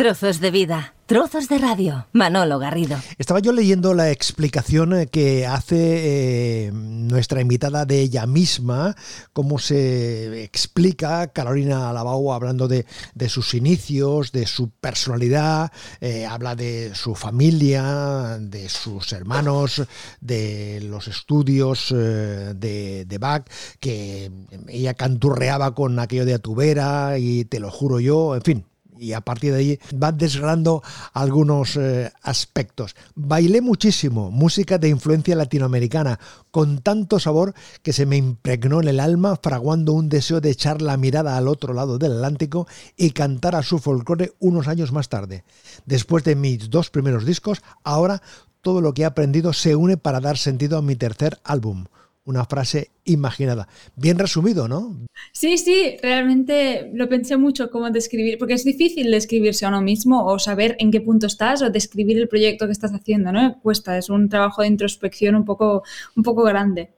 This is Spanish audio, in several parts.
Trozos de vida, trozos de radio. Manolo Garrido. Estaba yo leyendo la explicación eh, que hace eh, nuestra invitada de ella misma, cómo se explica Carolina Alabau hablando de, sus inicios, de su personalidad, eh, habla de su familia, de sus hermanos, de los estudios de, de Bach, que ella canturreaba con aquello de Atubera y te lo juro yo, en fin, y a partir de ahí van desgranando algunos eh, aspectos. Bailé muchísimo, música de influencia latinoamericana, con tanto sabor que se me impregnó en el alma, fraguando un deseo de echar la mirada al otro lado del Atlántico y cantar a su folclore unos años más tarde. Después de mis dos primeros discos, ahora todo lo que he aprendido se une para dar sentido a mi tercer álbum una frase imaginada. Bien resumido, ¿no? Sí, sí, realmente lo pensé mucho cómo describir, porque es difícil describirse a uno mismo o saber en qué punto estás o describir el proyecto que estás haciendo, ¿no? Cuesta, es un trabajo de introspección un poco, un poco grande.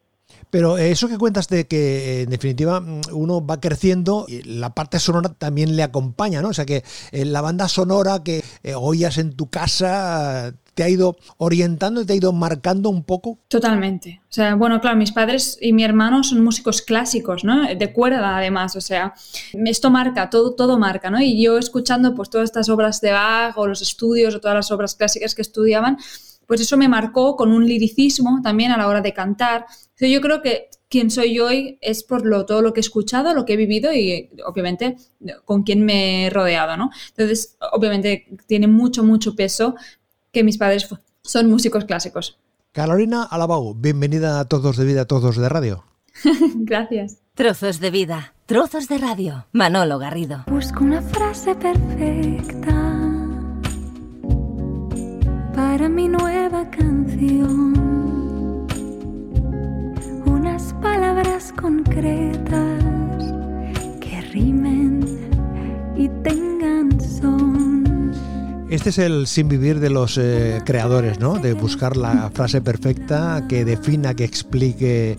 Pero eso que cuentas de que en definitiva uno va creciendo y la parte sonora también le acompaña, ¿no? O sea que eh, la banda sonora que eh, oías en tu casa te ha ido orientando, te ha ido marcando un poco? Totalmente. O sea, bueno, claro, mis padres y mi hermano son músicos clásicos, ¿no? De cuerda, además. O sea, esto marca, todo, todo marca, ¿no? Y yo escuchando pues todas estas obras de Bach o los estudios o todas las obras clásicas que estudiaban, pues eso me marcó con un liricismo también a la hora de cantar. yo creo que quien soy hoy es por lo, todo lo que he escuchado, lo que he vivido y obviamente con quien me he rodeado, ¿no? Entonces, obviamente tiene mucho, mucho peso que mis padres son músicos clásicos. Carolina Alabau, bienvenida a Todos de Vida, Todos de Radio. Gracias. Trozos de vida, trozos de radio. Manolo Garrido. Busco una frase perfecta para mi nueva canción. Unas palabras concretas que rimen y tengan. Este es el sin vivir de los eh, creadores, ¿no? De buscar la frase perfecta que defina, que explique.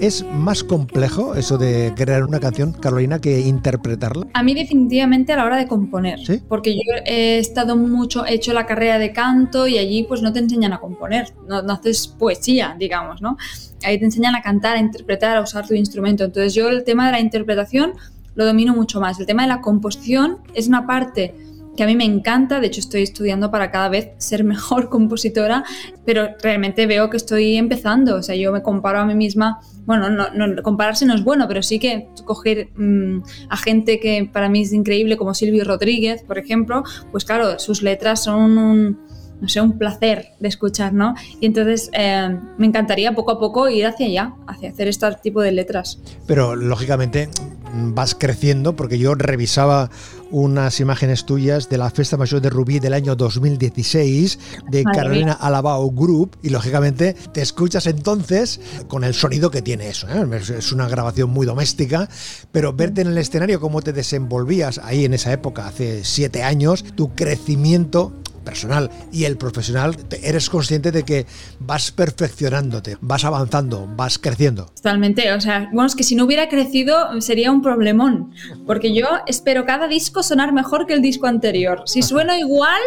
¿Es más complejo eso de crear una canción, Carolina, que interpretarla? A mí definitivamente a la hora de componer. ¿Sí? Porque yo he estado mucho, he hecho la carrera de canto y allí pues no te enseñan a componer, no, no haces poesía, digamos, ¿no? Ahí te enseñan a cantar, a interpretar, a usar tu instrumento. Entonces yo el tema de la interpretación lo domino mucho más. El tema de la composición es una parte que a mí me encanta, de hecho estoy estudiando para cada vez ser mejor compositora, pero realmente veo que estoy empezando, o sea, yo me comparo a mí misma, bueno, no, compararse no es bueno, pero sí que coger mm, a gente que para mí es increíble, como Silvio Rodríguez, por ejemplo, pues claro, sus letras son un, no sé, un placer de escuchar, ¿no? Y entonces eh, me encantaría poco a poco ir hacia allá, hacia hacer este tipo de letras. Pero lógicamente vas creciendo, porque yo revisaba unas imágenes tuyas de la Festa Mayor de Rubí del año 2016 de Carolina Alabao Group y lógicamente te escuchas entonces con el sonido que tiene eso. ¿eh? Es una grabación muy doméstica, pero verte en el escenario, cómo te desenvolvías ahí en esa época, hace siete años, tu crecimiento personal y el profesional, eres consciente de que vas perfeccionándote, vas avanzando, vas creciendo. Totalmente, o sea, bueno, es que si no hubiera crecido sería un problemón, porque yo espero cada disco sonar mejor que el disco anterior. Si suena igual,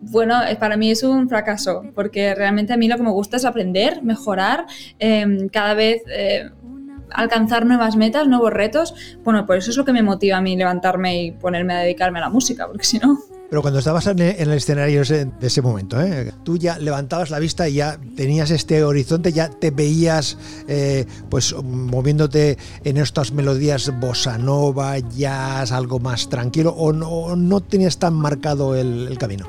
bueno, eh, para mí es un fracaso, porque realmente a mí lo que me gusta es aprender, mejorar, em, cada vez... Eh, alcanzar nuevas metas, nuevos retos, bueno, por eso es lo que me motiva a mí levantarme y ponerme a dedicarme a la música, porque si no... Pero cuando estabas en el escenario de ese momento, ¿eh? tú ya levantabas la vista y ya tenías este horizonte, ya te veías eh, pues moviéndote en estas melodías bossa nova, jazz, algo más tranquilo, o no, no tenías tan marcado el, camino.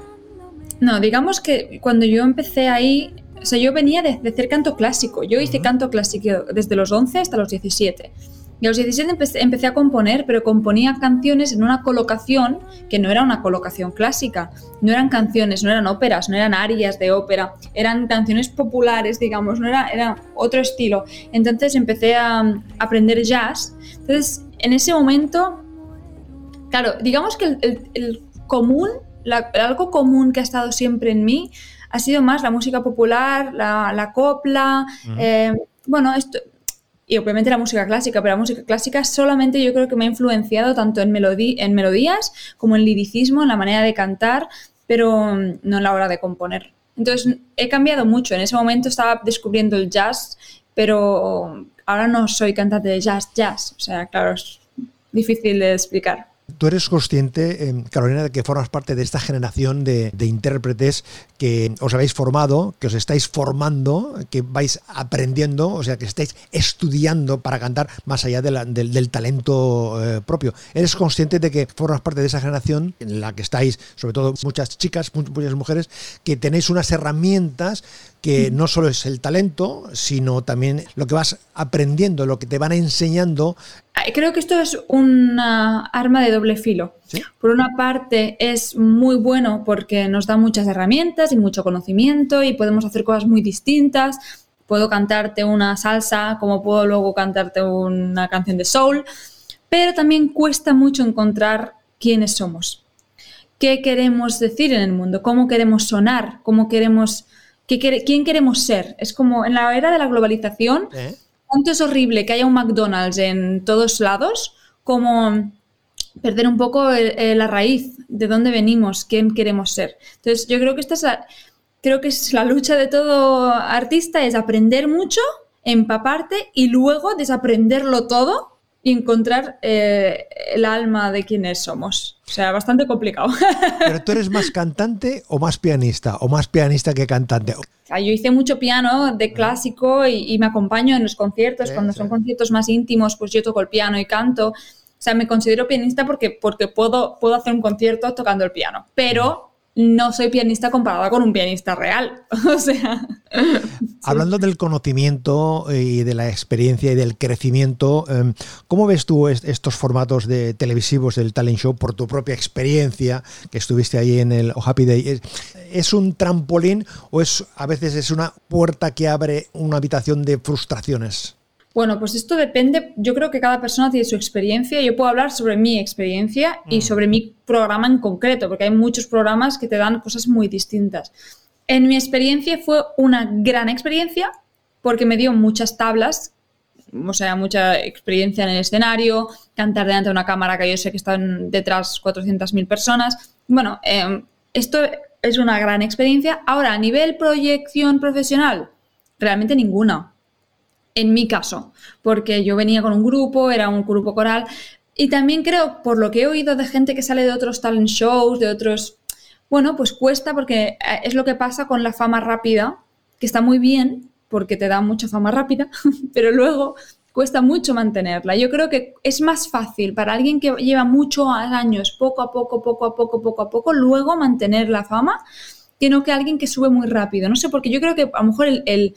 No, digamos que cuando yo empecé ahí, o sea, yo venía de, hacer canto clásico. Yo hice canto clásico desde los 11 hasta los 17. Y a los 17 empecé, a componer, pero componía canciones en una colocación que no era una colocación clásica. No eran canciones, no eran óperas, no eran arias de ópera, eran canciones populares, digamos, no era, era otro estilo. Entonces empecé a, aprender jazz. Entonces, en ese momento, claro, digamos que el, común, algo común que ha estado siempre en mí ha sido más la música popular, la, copla. Eh, bueno, esto, y obviamente la música clásica, pero la música clásica solamente yo creo que me ha influenciado tanto en, en melodías como en liricismo, en la manera de cantar, pero mm, no en la hora de componer. Entonces he cambiado mucho. En ese momento estaba descubriendo el jazz, pero ahora no soy cantante de jazz, jazz. O sea, claro, es difícil de explicar. Tú eres consciente, eh, Carolina, de que formas parte de esta generación de, intérpretes que os habéis formado, que os estáis formando, que vais aprendiendo, o sea, que estáis estudiando para cantar más allá del, talento eh, propio. ¿Eres consciente de que formas parte de esa generación en la que estáis, sobre todo muchas chicas, muchas mujeres, que tenéis unas herramientas que no solo es el talento, sino también lo que vas aprendiendo, lo que te van enseñando creo que esto es una arma de doble filo. Por una parte es muy bueno porque nos da muchas herramientas y mucho conocimiento y podemos hacer cosas muy distintas. Puedo cantarte una salsa como puedo luego cantarte una canción de soul, pero también cuesta mucho encontrar quiénes somos, qué queremos decir en el mundo, cómo queremos sonar, cómo queremos, quién queremos ser. Es como en la era de la globalización. ¿Eh? tanto es horrible que haya un McDonald's en todos lados como perder un poco la raíz de dónde venimos, quién queremos ser. Entonces, yo creo que esta es la, creo que es la lucha de todo artista, es aprender mucho, empaparte y luego desaprenderlo todo y encontrar eh, el alma de quienes somos. O sea, bastante complicado. ¿Pero tú eres más cantante o más pianista? ¿O más pianista que cantante? yo hice mucho piano de clásico y, me acompaño en los conciertos. Cuando son conciertos más íntimos, pues yo toco el piano y canto. O sea, me considero pianista porque, porque puedo, puedo hacer un concierto tocando el piano. Pero no soy pianista comparada con un pianista real. O sea. Hablando del conocimiento y de la experiencia y del crecimiento, em, ¿cómo ves tú estos formatos de televisivos del talent show por tu propia experiencia que estuviste ahí en el Happy Day? ¿Es un trampolín o es a veces es una puerta que abre una habitación de frustraciones? Bueno, pues esto depende, yo creo que cada persona tiene su experiencia, yo puedo hablar sobre mi experiencia y mm. sobre mi programa en concreto, porque hay muchos programas que te dan cosas muy distintas. En mi experiencia fue una gran experiencia porque me dio muchas tablas, o sea, mucha experiencia en el escenario, cantar delante de una cámara que yo sé que están detrás 400.000 personas. Bueno, em, esto es una gran experiencia. Ahora, a nivel proyección profesional, realmente ninguna en mi caso, porque yo venía con un grupo, era un grupo coral, y también creo, por lo que he oído de gente que sale de otros talent shows, de otros, bueno, pues cuesta porque eh, es lo que pasa con la fama rápida, que está muy bien, porque te da mucha fama rápida, pero luego cuesta mucho mantenerla. Yo creo que es más fácil para alguien que lleva muchos años, poco a poco, poco a poco, poco a poco, luego mantener la fama, que no que alguien que sube muy rápido. No sé, porque yo creo que a lo mejor el el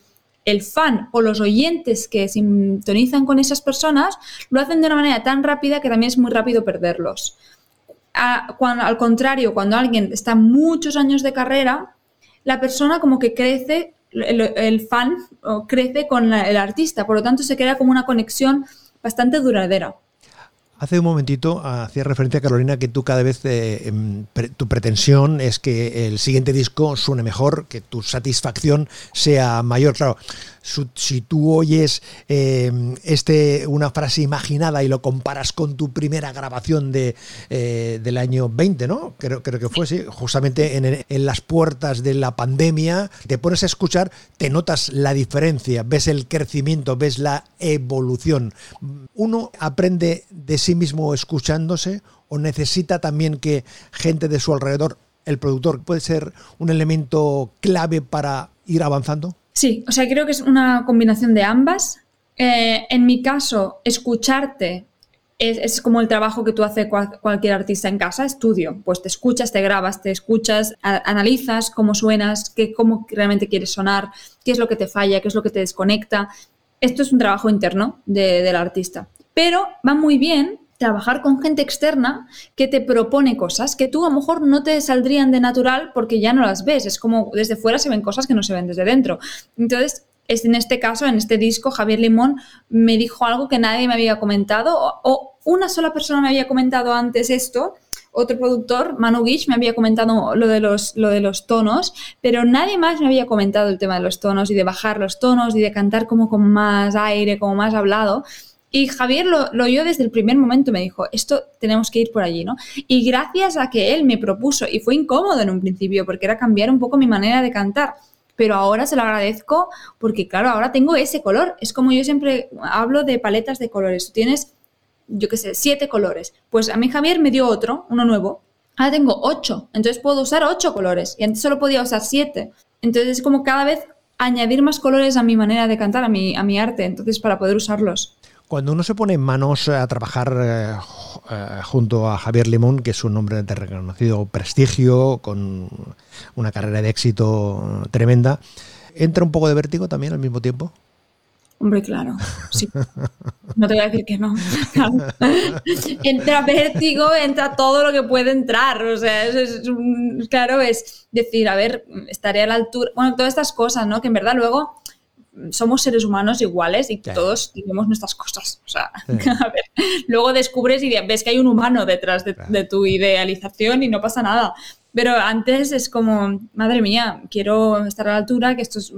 fan o los oyentes que sintonizan con esas personas lo hacen de una manera tan rápida que también es muy rápido perderlos. al contrario, cuando alguien está muchos años de carrera, la persona como que crece, el, fan crece con el artista, por lo tanto se crea como una conexión bastante duradera. Hace un momentito hacía referencia, Carolina, que tú cada vez eh, em, tu pretensión es que el siguiente disco suene mejor, que tu satisfacción sea mayor. Claro, si tú oyes em, este, una frase imaginada y lo comparas con tu primera grabación de, eh, del año 20, ¿no? Creo, que fue, sí, justamente en, en, las puertas de la pandemia, te pones a escuchar, te notas la diferencia, ves el crecimiento, ves la evolución. Uno aprende de sí mismo escuchándose o necesita también que gente de su alrededor, el productor, puede ser un elemento clave para ir avanzando? Sí, o sea, creo que es una combinación de ambas. Eh, en mi caso, escucharte es, como el trabajo que tú hace cualquier artista en casa, estudio. Pues te escuchas, te grabas, te escuchas, analizas cómo suenas, qué, cómo realmente quieres sonar, qué es lo que te falla, qué es lo que te desconecta. Esto es un trabajo interno del artista. Pero va muy bien trabajar con gente externa que te propone cosas que tú a lo mejor no te saldrían de natural porque ya no las ves. Es como desde fuera se ven cosas que no se ven desde dentro. Entonces, en este caso, en este disco, Javier Limón me dijo algo que nadie me había comentado o, una sola persona me había comentado antes esto otro productor, Manu Guich, me había comentado lo de, los, lo de los tonos, pero nadie más me había comentado el tema de los tonos y de bajar los tonos y de cantar como con más aire, como más hablado. Y Javier lo, lo oyó desde el primer momento, me dijo, esto tenemos que ir por allí, ¿no? Y gracias a que él me propuso, y fue incómodo en un principio, porque era cambiar un poco mi manera de cantar, pero ahora se lo agradezco porque, claro, ahora tengo ese color. Es como yo siempre hablo de paletas de colores. Tú tienes, yo qué sé, siete colores. Pues a mí Javier me dio otro, uno nuevo. Ahora tengo ocho. Entonces puedo usar ocho colores. Y antes solo podía usar siete. Entonces es como cada vez añadir más colores a mi manera de cantar, a mi, a mi arte. Entonces para poder usarlos. Cuando uno se pone en manos a trabajar eh, eh, junto a Javier Limón, que es un hombre de reconocido prestigio, con una carrera de éxito tremenda, ¿entra un poco de vértigo también al mismo tiempo? Hombre, claro, sí. No te voy a decir que no. entra vértigo, entra todo lo que puede entrar. O sea, es, claro, es decir, a ver, estaré a la altura. Bueno, todas estas cosas, ¿no? Que en verdad luego somos seres humanos iguales y todos tenemos nuestras cosas. O sea, a ver, luego descubres y ves que hay un humano detrás de, tu idealización y no pasa nada. Pero antes es como, madre mía, quiero estar a la altura, que esto es,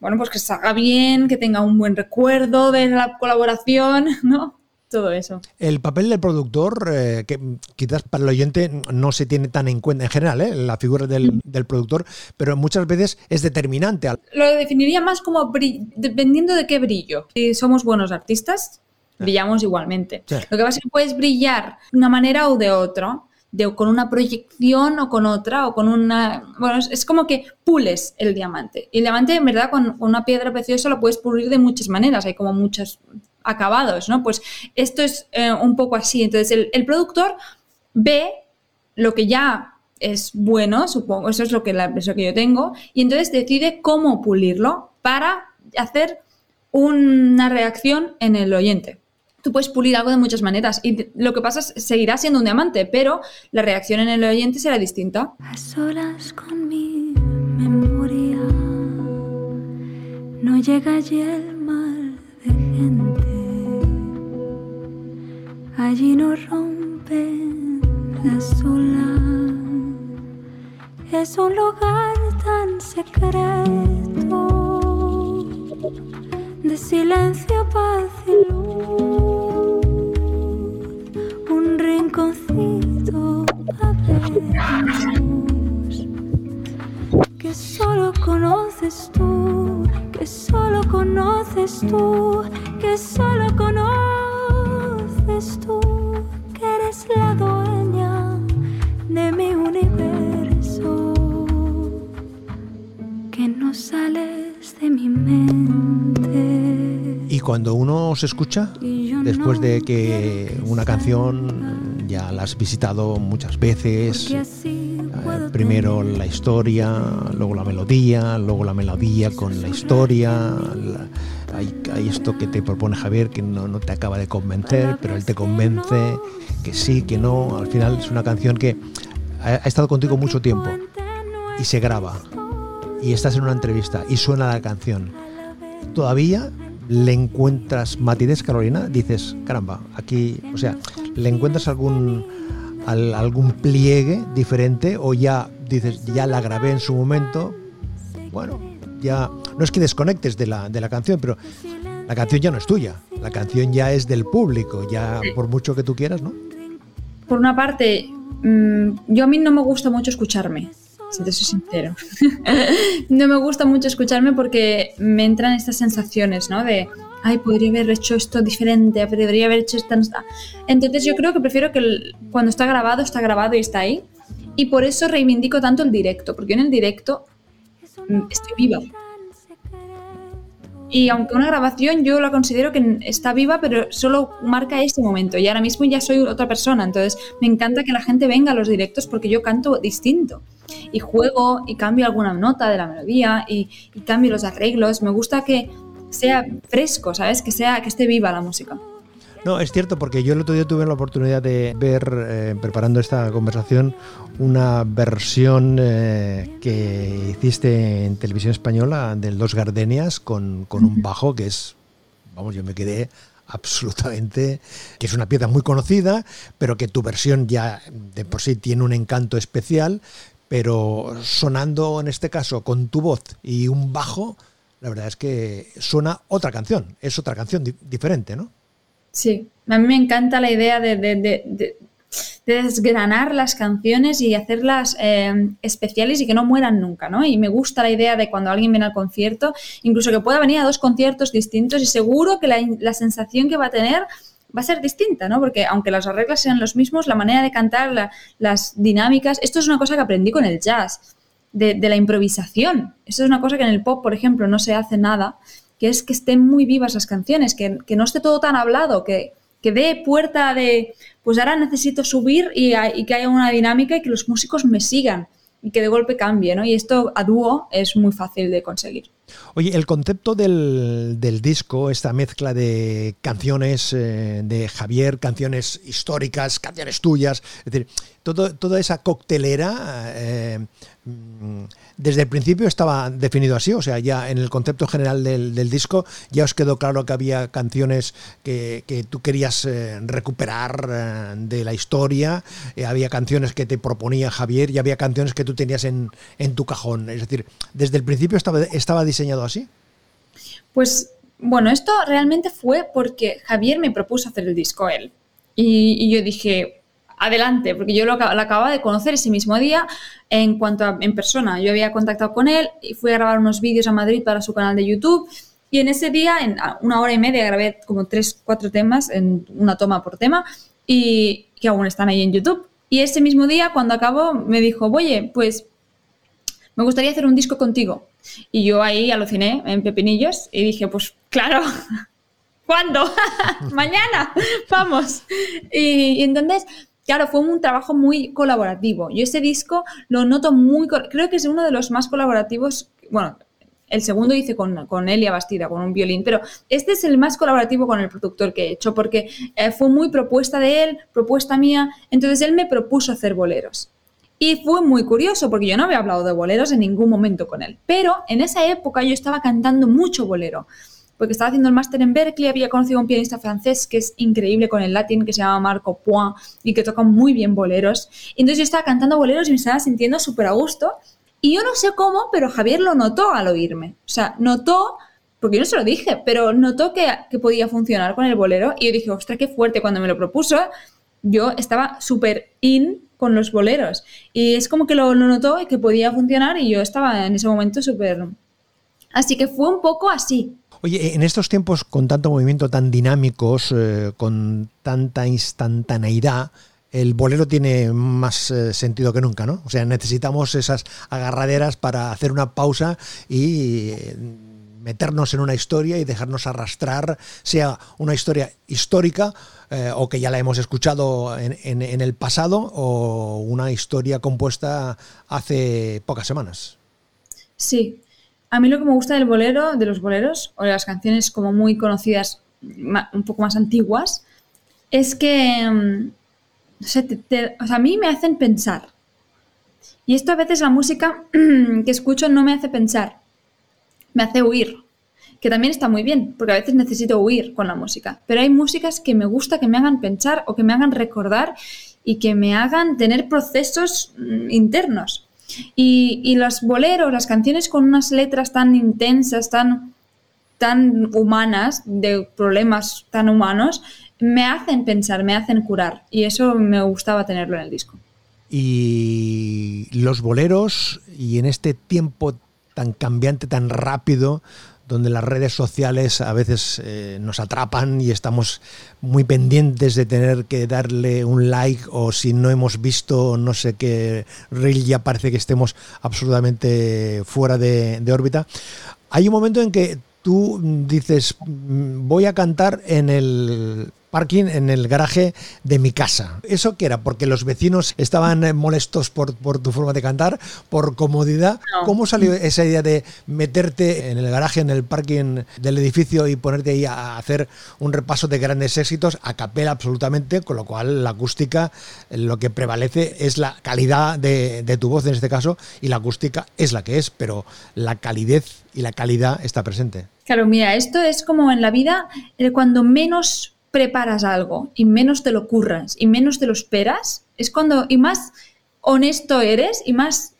bueno, pues que salga bien, que tenga un buen recuerdo de la colaboración, ¿no? Todo eso. El papel del productor, eh, que quizás para el oyente no se tiene tan en cuenta en general, eh, la figura del, productor, pero muchas veces es determinante. Lo definiría más como dependiendo de qué brillo. Si somos buenos artistas, brillamos igualmente. Lo que pasa es que puedes brillar de una manera o de otra. De, con una proyección o con otra o con una... Bueno, es, como que pules el diamante. Y el diamante, en verdad, con, con, una piedra preciosa lo puedes pulir de muchas maneras. Hay como muchas acabados, ¿no? Pues esto es eh, un poco así. Entonces el, productor ve lo que ya es bueno, supongo, eso es lo que la impresión que yo tengo, y entonces decide cómo pulirlo para hacer una reacción en el oyente. Tú puedes pulir algo de muchas maneras y lo que pasa es seguirá siendo un diamante, pero la reacción en el oyente será distinta. A solas con mi memoria no llega allí el allí no rompen las olas. Es un lugar tan secreto de silencio, paz y luz. Un rinconcito a que solo conoces tú, que solo conoces tú, que solo conoces tú que eres la dueña de mi universo, que no sales de mi mente. Y cuando uno se escucha, después de que una canción ya la has visitado muchas veces, eh, primero la historia, luego la melodía, luego la melodía con la historia, hay, esto que te propone Javier que no, no, te acaba de convencer, pero él te convence que sí, que no. Al final es una canción que ha, estado contigo mucho tiempo y se graba y estás en una entrevista y suena la canción. Todavía le encuentras matidez, Carolina, dices, caramba, aquí, o sea, le encuentras algún algún pliegue diferente o ya dices, ya la grabé en su momento. Bueno, ya no es que desconectes de la, de la canción, pero la canción ya no es tuya, la canción ya es del público, ya por mucho que tú quieras, ¿no? Por una parte, mm, yo a mí no me gusta mucho escucharme, si te soy sincero. no me gusta mucho escucharme porque me entran estas sensaciones, ¿no? De, ay, podría haber hecho esto diferente, podría haber hecho esto... Entonces yo creo que prefiero que cuando está grabado, está grabado y está ahí. Y por eso reivindico tanto el directo, porque en el directo mm, estoy viva. Y aunque una grabación yo la considero que está viva, pero solo marca ese momento. Y ahora mismo ya soy otra persona. Entonces me encanta que la gente venga a los directos porque yo canto distinto. Y juego y cambio alguna nota de la melodía y, y cambio los arreglos. Me gusta que sea fresco, ¿sabes? Que, sea, que esté viva la música. No, es cierto, porque yo el otro día tuve la oportunidad de ver, eh, preparando esta conversación, una versión eh, que hiciste en televisión española del Dos Gardenias con, con un bajo que es, vamos, yo me quedé absolutamente, que es una pieza muy conocida, pero que tu versión ya de por sí tiene un encanto especial, pero sonando en este caso con tu voz y un bajo, la verdad es que suena otra canción, es otra canción diferente, ¿no? Sí, a mí me encanta la idea de, desgranar las canciones y hacerlas eh, especiales y que no mueran nunca, ¿no? Y me gusta la idea de cuando alguien viene al concierto, incluso que pueda venir a dos conciertos distintos y seguro que la, sensación que va a tener va a ser distinta, ¿no? Porque aunque las reglas sean los mismos, la manera de cantar, las dinámicas, esto es una cosa que aprendí con el jazz, de, la improvisación. Esto es una cosa que en el pop, por ejemplo, no se hace nada, que es que estén muy vivas las canciones, que, que no esté todo tan hablado, que, que dé puerta de, pues ahora necesito subir y, que haya una dinámica y que los músicos me sigan y que de golpe cambie, ¿no? Y esto a dúo es muy fácil de conseguir. Oye, el concepto del, disco, esta mezcla de canciones eh, de Javier, canciones históricas, canciones tuyas, es decir, todo, toda esa coctelera, eh, mm, desde el principio estaba definido así, o sea, ya en el concepto general del, disco ya os quedó claro que había canciones que, tú querías eh, recuperar de la historia, había canciones que te proponía Javier y había canciones que tú tenías en, en tu cajón, es decir, desde el principio estaba, estaba diseñado así? Pues bueno, esto realmente fue porque Javier me propuso hacer el disco él. Y, yo dije, adelante, porque yo lo, acababa de conocer ese mismo día en cuanto a en persona. Yo había contactado con él y fui a grabar unos vídeos a Madrid para su canal de YouTube. Y en ese día, en una hora y media, grabé como tres, cuatro temas, en una toma por tema, y que aún están ahí en YouTube. Y ese mismo día, cuando acabó, me dijo, oye, pues me gustaría hacer un disco contigo. Y yo ahí aluciné en pepinillos y dije, pues claro, ¿cuándo? Mañana, vamos. Y, entonces, claro, fue un trabajo muy colaborativo. Yo ese disco lo noto muy, creo que es uno de los más colaborativos, bueno, el segundo hice con, con Elia Bastida, con un violín, pero este es el más colaborativo con el productor que he hecho, porque eh, fue muy propuesta de él, propuesta mía, entonces él me propuso hacer boleros. Y fue muy curioso porque yo no había hablado de boleros en ningún momento con él. Pero en esa época yo estaba cantando mucho bolero. Porque estaba haciendo el máster en Berkeley, había conocido a un pianista francés que es increíble con el latín, que se llama Marco Point y que toca muy bien boleros. entonces yo estaba cantando boleros y me estaba sintiendo súper a gusto. Y yo no sé cómo, pero Javier lo notó al oírme. O sea, notó, porque yo no se lo dije, pero notó que, que podía funcionar con el bolero. Y yo dije, ostras, qué fuerte cuando me lo propuso. Yo estaba súper in con los boleros. Y es como que lo, notó y que podía funcionar y yo estaba en ese momento súper... Así que fue un poco así. Oye, en estos tiempos con tanto movimiento tan dinámicos, eh, con tanta instantaneidad, el bolero tiene más eh, sentido que nunca, ¿no? O sea, necesitamos esas agarraderas para hacer una pausa y eh, meternos en una historia y dejarnos arrastrar, sea una historia histórica o que ya la hemos escuchado en, el pasado o una historia compuesta hace pocas semanas. Sí, a mí lo que me gusta del bolero, de los boleros o de las canciones como muy conocidas, un poco más antiguas, es que mm, a mí me hacen pensar. Y esto a veces la música que escucho no me hace pensar, me hace huir que también está muy bien, porque a veces necesito huir con la música, pero hay músicas que me gusta que me hagan pensar o que me hagan recordar y que me hagan tener procesos mm, internos. Y, los boleros, las canciones con unas letras tan intensas, tan, tan humanas, de problemas tan humanos, me hacen pensar, me hacen curar. Y eso me gustaba tenerlo en el disco. Y los boleros, y en este tiempo tan cambiante, tan rápido, donde las redes sociales a veces eh, nos atrapan y estamos muy pendientes de tener que darle un like o si no hemos visto no sé qué reel ya parece que estemos absolutamente fuera de, órbita. Hay un momento en que tú dices mm, voy a cantar en el parking en el garaje de mi casa. ¿Eso qué era? Porque los vecinos estaban molestos por, tu forma de cantar, por comodidad. ¿Cómo salió esa idea de meterte en el garaje, en el parking del edificio y ponerte ahí a hacer un repaso de grandes éxitos a capela absolutamente, con lo cual la acústica lo que prevalece es la calidad de, de tu voz en este caso y la acústica es la que es, pero la calidez y la calidad está presente. Claro, mira, esto es como en la vida, eh, cuando menos preparas algo y menos te lo curras y menos te lo esperas, es cuando, y más honesto eres y más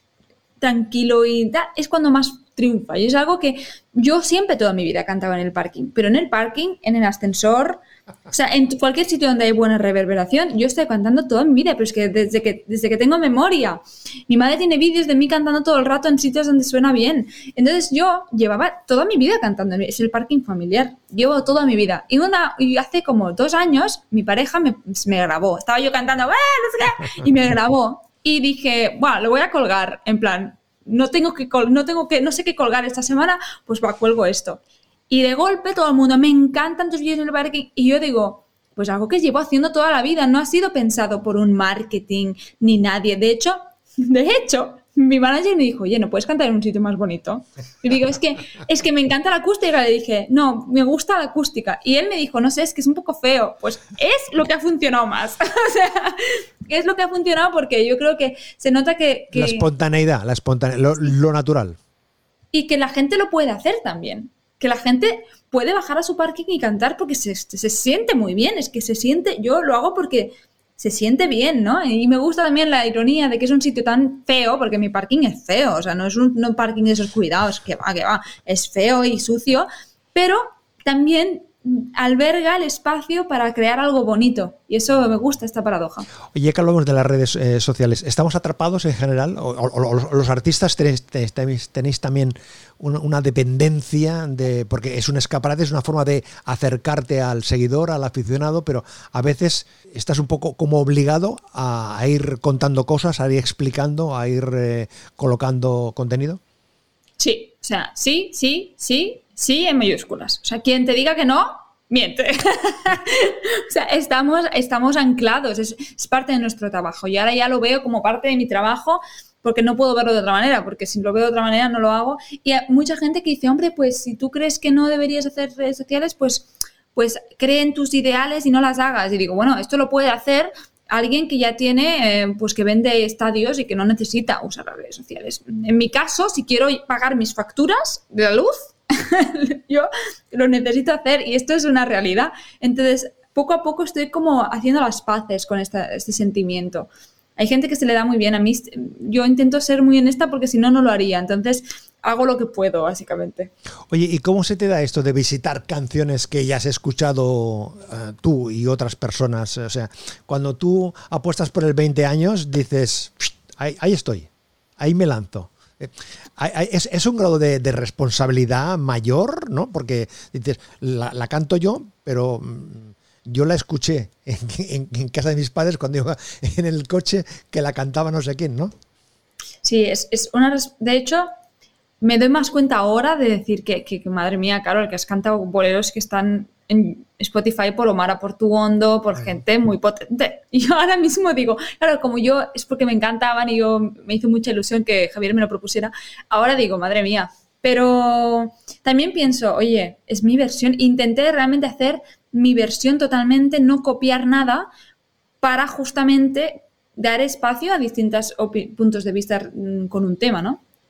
tranquilo y da, es cuando más triunfa. Y es algo que yo siempre toda mi vida cantaba en el parking, pero en el parking, en el ascensor, o sea, en cualquier sitio donde hay buena reverberación, yo estoy cantando toda mi vida, pero es que desde que, desde que tengo memoria. Mi madre tiene vídeos de mí cantando todo el rato en sitios donde suena bien. Entonces yo llevaba toda mi vida cantando, es el parking familiar, llevo toda mi vida. Y, una, y hace como dos años mi pareja me, me grabó, estaba yo cantando, y me grabó. Y dije, bueno, lo voy a colgar, en plan, no tengo que, no tengo que, no sé qué colgar esta semana, pues va, cuelgo esto. Y de golpe todo el mundo, me encantan tus vídeos en el parking. Y yo digo, pues algo que llevo haciendo toda la vida, no ha sido pensado por un marketing ni nadie. De hecho, de hecho, mi manager me dijo, oye, ¿no puedes cantar en un sitio más bonito? Y digo, es que, es que me encanta la acústica. Le dije, no, me gusta la acústica. Y él me dijo, no sé, es que es un poco feo. Pues es lo que ha funcionado más. o sea, es lo que ha funcionado porque yo creo que se nota que... la espontaneidad, la espontaneidad lo, natural. Y que la gente lo puede hacer también. Que la gente puede bajar a su parking y cantar porque se, se siente muy bien. Es que se siente, yo lo hago porque se siente bien, ¿no? Y me gusta también la ironía de que es un sitio tan feo, porque mi parking es feo, o sea, no es un parking de esos cuidados, que va, que va, es feo y sucio, pero también alberga el espacio para crear algo bonito. Y eso me gusta, esta paradoja. Oye, que hablamos de las redes eh, sociales, ¿estamos atrapados en general? ¿O, los artistas tenéis, tenéis, también una, dependencia de. porque es un escaparate, es una forma de acercarte al seguidor, al aficionado, pero a veces estás un poco como obligado a, ir contando cosas, a ir explicando, a ir eh, colocando contenido? Sí, o sea, sí, sí, sí, sí en mayúsculas. O sea, quien te diga que no, miente. o sea, estamos, estamos anclados, es, parte de nuestro trabajo. Y ahora ya lo veo como parte de mi trabajo porque no puedo verlo de otra manera, porque si lo veo de otra manera no lo hago. Y hay mucha gente que dice, hombre, pues si tú crees que no deberías hacer redes sociales, pues, pues creen tus ideales y no las hagas. Y digo, bueno, esto lo puede hacer alguien que ya tiene, eh, pues que vende estadios y que no necesita usar las redes sociales. En mi caso, si quiero pagar mis facturas de la luz, yo lo necesito hacer y esto es una realidad. Entonces, poco a poco estoy como haciendo las paces con este sentimiento. Hay gente que se le da muy bien. A mí, yo intento ser muy honesta porque si no, no lo haría. Entonces, hago lo que puedo, básicamente. Oye, ¿y cómo se te da esto de visitar canciones que ya has escuchado eh, tú y otras personas? O sea, cuando tú apuestas por el 20 años, dices, ahí, estoy, ahí me lanzo. Es, un grado de, responsabilidad mayor, ¿no? Porque dices, la, canto yo, pero mm, yo la escuché en, casa de mis padres cuando iba en el coche que la cantaba no sé quién, ¿no? Sí, es, es una. De hecho, me doy más cuenta ahora de decir que, que, madre mía, claro, el que has cantado boleros que están en Spotify por Omar Portuondo, por gente muy potente. Y yo ahora mismo digo, claro, como yo es porque me encantaban y yo me hizo mucha ilusión que Javier me lo propusiera, ahora digo, madre mía. Pero también pienso, oye, es mi versión. Intenté realmente hacer mi versión totalmente, no copiar nada para justamente dar espacio a distintos puntos de vista mm, con un tema, ¿no?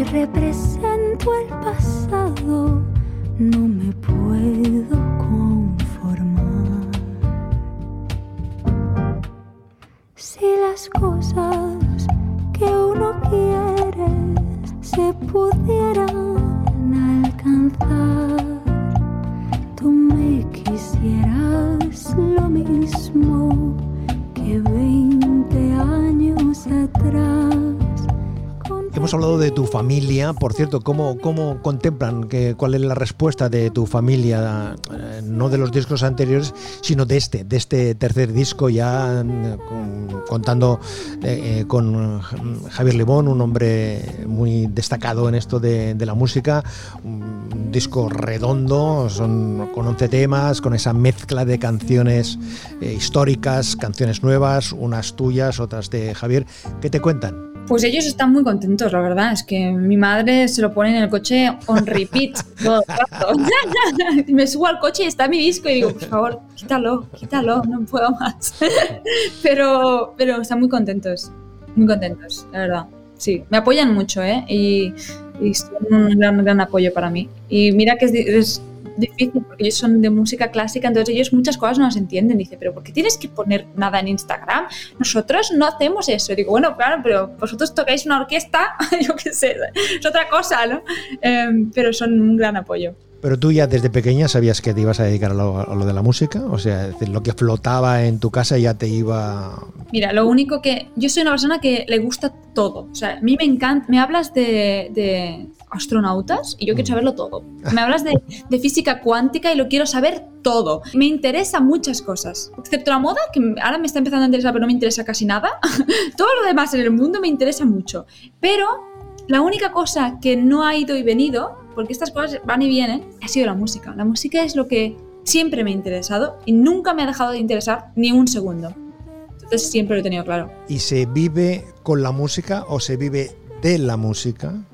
Hoy represento el pasado, no me puedo conformar. Si las cosas que uno quiere se pudieran alcanzar, tú me quisieras lo mismo que 20 años atrás. Hemos hablado de tu familia, por cierto, ¿cómo, cómo contemplan que, cuál es la respuesta de tu familia, eh, no de los discos anteriores, sino de este, de este tercer disco ya mm, contando eh, eh, con Javier Limón, un hombre muy destacado en esto de, la música, un disco redondo, son con 11 temas, con esa mezcla de canciones históricas, canciones nuevas, unas tuyas, otras de Javier. ¿Qué te cuentan? Pues ellos están muy contentos, la verdad. Es que mi madre se lo pone en el coche on repeat todo el rato. Me subo al coche y está mi disco y digo, por favor, quítalo, quítalo, no puedo más. Pero, pero están muy contentos, muy contentos, la verdad. Sí, me apoyan mucho, ¿eh? Y, son un gran, gran apoyo para mí. Y mira que es difícil porque ellos son de música clásica, entonces ellos muchas cosas no las entienden. Dice, pero ¿por qué tienes que poner nada en Instagram? Nosotros no hacemos eso. digo, bueno, claro, pero vosotros tocáis una orquesta, yo qué sé, es otra cosa, ¿no? Em, pero son un gran apoyo. Pero tú ya desde pequeña sabías que te ibas a dedicar a lo, de la música, o sea, lo que flotaba en tu casa ya te iba... Mira, lo único que... Yo soy una persona que le gusta todo, o sea, a mí me encanta... Me hablas de astronautas y yo quiero mm. saberlo todo. Me hablas de, física cuántica y lo quiero saber todo. Me interesa muchas cosas, excepto la moda, que ahora me está empezando a interesar, pero no me interesa casi nada. todo lo demás en el mundo me interesa mucho. Pero la única cosa que no ha ido y venido, porque estas cosas van y vienen, ha sido la música. La música es lo que siempre me ha interesado y nunca me ha dejado de interesar ni un segundo. Entonces siempre lo he tenido claro. ¿Y se vive con la música o se vive de la música?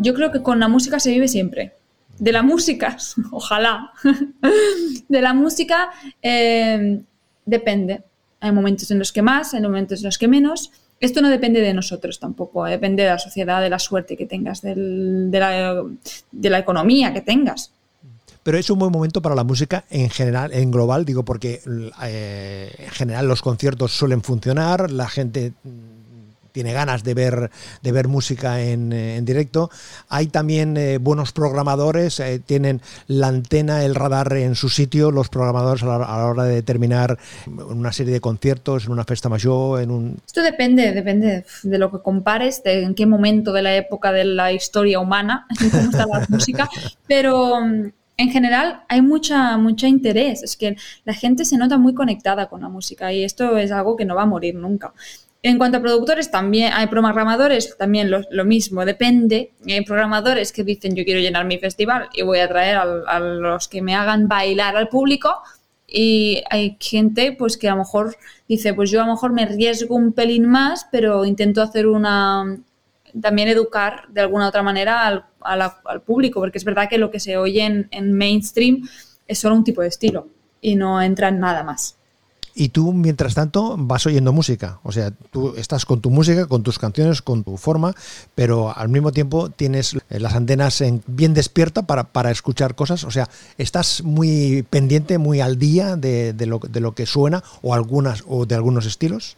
Yo creo que con la música se vive siempre. De la música, ojalá. de la música eh, depende. Hay momentos en los que más, hay momentos en los que menos. Esto no depende de nosotros tampoco, eh, depende de la sociedad, de la suerte que tengas, de, la, economía que tengas. Pero es un buen momento para la música en general, en global, digo, porque eh, en general los conciertos suelen funcionar, la gente tiene ganas de ver, de ver música en, directo. Hay también eh, buenos programadores, eh, tienen la antena, el radar en su sitio, los programadores a la, hora de terminar una serie de conciertos, en una festa mayor, en un... Esto depende, depende de lo que compares, de en qué momento de la época de la historia humana, cómo está la música, pero mm, en general hay mucha, mucha interés, es que la gente se nota muy conectada con la música y esto es algo que no va a morir nunca. En cuanto a productores, también hay programadores, también lo, mismo, depende. Hay programadores que dicen yo quiero llenar mi festival y voy a traer a, los que me hagan bailar al público y hay gente pues que a lo mejor dice pues yo a lo mejor me arriesgo un pelín más pero intento hacer una también educar de alguna otra manera al, al público porque es verdad que lo que se oye en, en mainstream es solo un tipo de estilo y no entra en nada más y tú, mientras tanto, vas oyendo música. O sea, tú estás con tu música, con tus canciones, con tu forma, pero al mismo tiempo tienes las antenas en, bien despierta para, para, escuchar cosas. O sea, estás muy pendiente, muy al día de, de, lo, de lo que suena o, algunas, o de algunos estilos.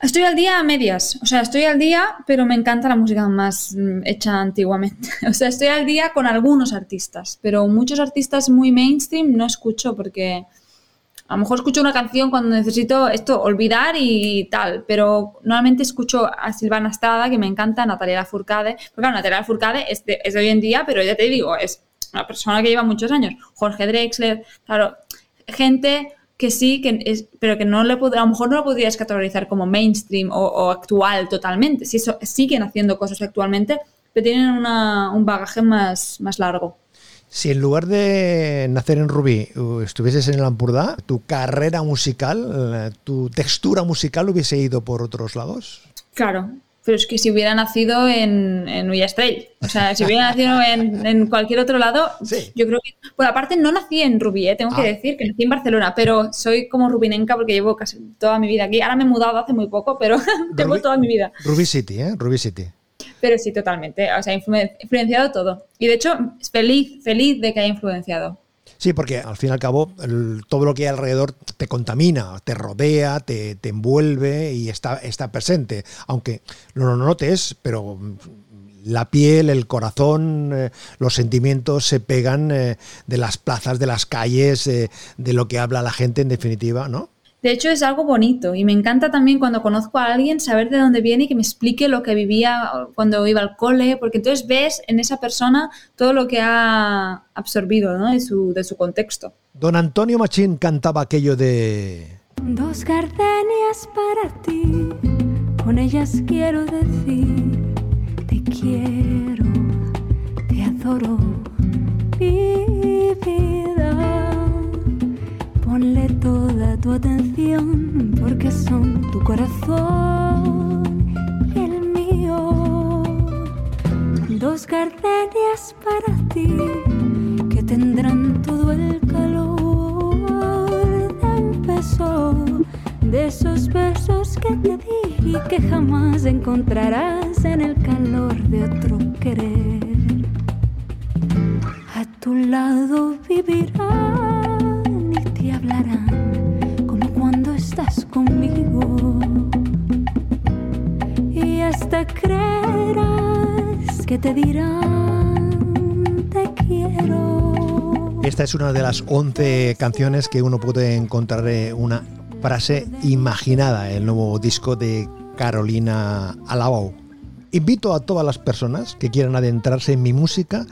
Estoy al día a medias, o sea, estoy al día, pero me encanta la música más mm, hecha antiguamente. O sea, estoy al día con algunos artistas, pero muchos artistas muy mainstream no escucho porque a lo mejor escucho una canción cuando necesito esto, olvidar y tal, pero normalmente escucho a Silvana Estrada, que me encanta, Natalia Lafourcade, porque claro, Natalia Lafourcade es de, es hoy en día, pero ya te digo, es una persona que lleva muchos años. Jorge Drexler, claro, gente que sí, que es, pero que no le a lo mejor no lo podrías categorizar como mainstream o, actual totalmente. Sí, siguen haciendo cosas actualmente, pero tienen un bagaje más, más largo. Si en lugar de nacer en Rubí estuvieses en el Ampurdá, tu carrera musical, tu textura musical hubiese ido por otros lados. Claro, pero es que si hubiera nacido en, en Ullastrell, o sea, si hubiera nacido en, cualquier otro lado, yo creo que... Por aparte, no nací en Rubí, ¿eh? tengo que ah. decir que nací en Barcelona, pero soy como rubinenca porque llevo casi toda mi vida aquí. Ahora me he mudado hace muy poco, pero tengo toda mi vida. Rubí City, ¿eh? Rubí City. Pero sí, totalmente. O sea, ha influenciado todo. Y de hecho, feliz, feliz de que haya influenciado. Sí, porque al fin y al cabo todo lo que hay alrededor te contamina, te rodea, te, envuelve y está, está presente. Aunque no lo notes, pero la piel, el corazón, eh, los sentimientos se pegan eh, de las plazas, de las calles, eh, de lo que habla la gente en definitiva, ¿no? De hecho, es algo bonito y me encanta también cuando conozco a alguien saber de dónde viene y que me explique lo que vivía cuando iba al cole, porque entonces ves en esa persona todo lo que ha absorbido de, su, de su contexto. Don Antonio Machín cantaba aquello de... Dos gardenias para ti, con ellas quiero decir, te quiero, te adoro, mi vida. Ponle toda tu atención porque son tu corazón y el mío. Dos gardenias para ti que tendrán todo el calor de un de esos besos que te di y que jamás encontrarás en el calor de otro querer. A tu lado vivirás creerás que te dirán te quiero. Esta es una de las 11 canciones que uno puede encontrar una frase imaginada el nuevo disco de Carolina Alabau. Invito a todas las personas que quieran adentrarse en mi música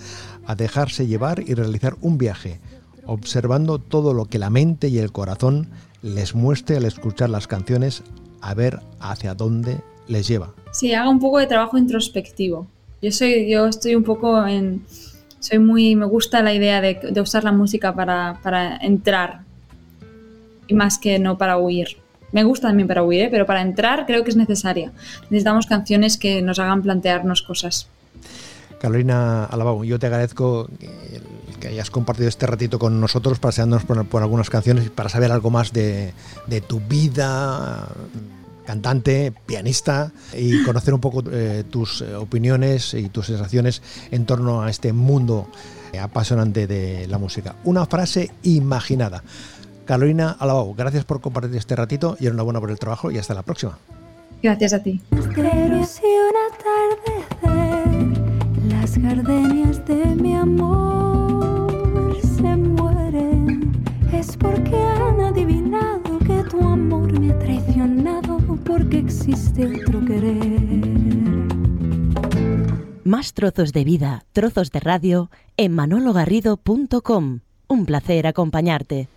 a dejarse llevar y realizar un viaje observando todo lo que la mente y el corazón les muestre al escuchar las canciones, a ver hacia dónde les lleva. Sí, haga un poco de trabajo introspectivo. Yo soy, yo estoy un poco en, soy muy, me gusta la idea de, de usar la música para, para, entrar y más que no para huir. Me gusta también para huir, ¿eh? pero para entrar creo que es necesaria. Necesitamos canciones que nos hagan plantearnos cosas. Carolina Alabau, yo te agradezco que hayas compartido este ratito con nosotros, paseándonos por, por algunas canciones y para saber algo más de, tu vida, cantante, pianista, y conocer un poco eh, tus eh, opiniones y tus sensaciones en torno a este mundo apasionante de la música. Una frase imaginada. Carolina Alabau, gracias por compartir este ratito y enhorabuena por el trabajo y hasta la próxima. Gracias a ti. Las gardenias de mi amor se mueren. Es porque han adivinado que tu amor me ha traicionado porque existe otro querer. Más trozos de vida, trozos de radio en manologarrido.com. Un placer acompañarte.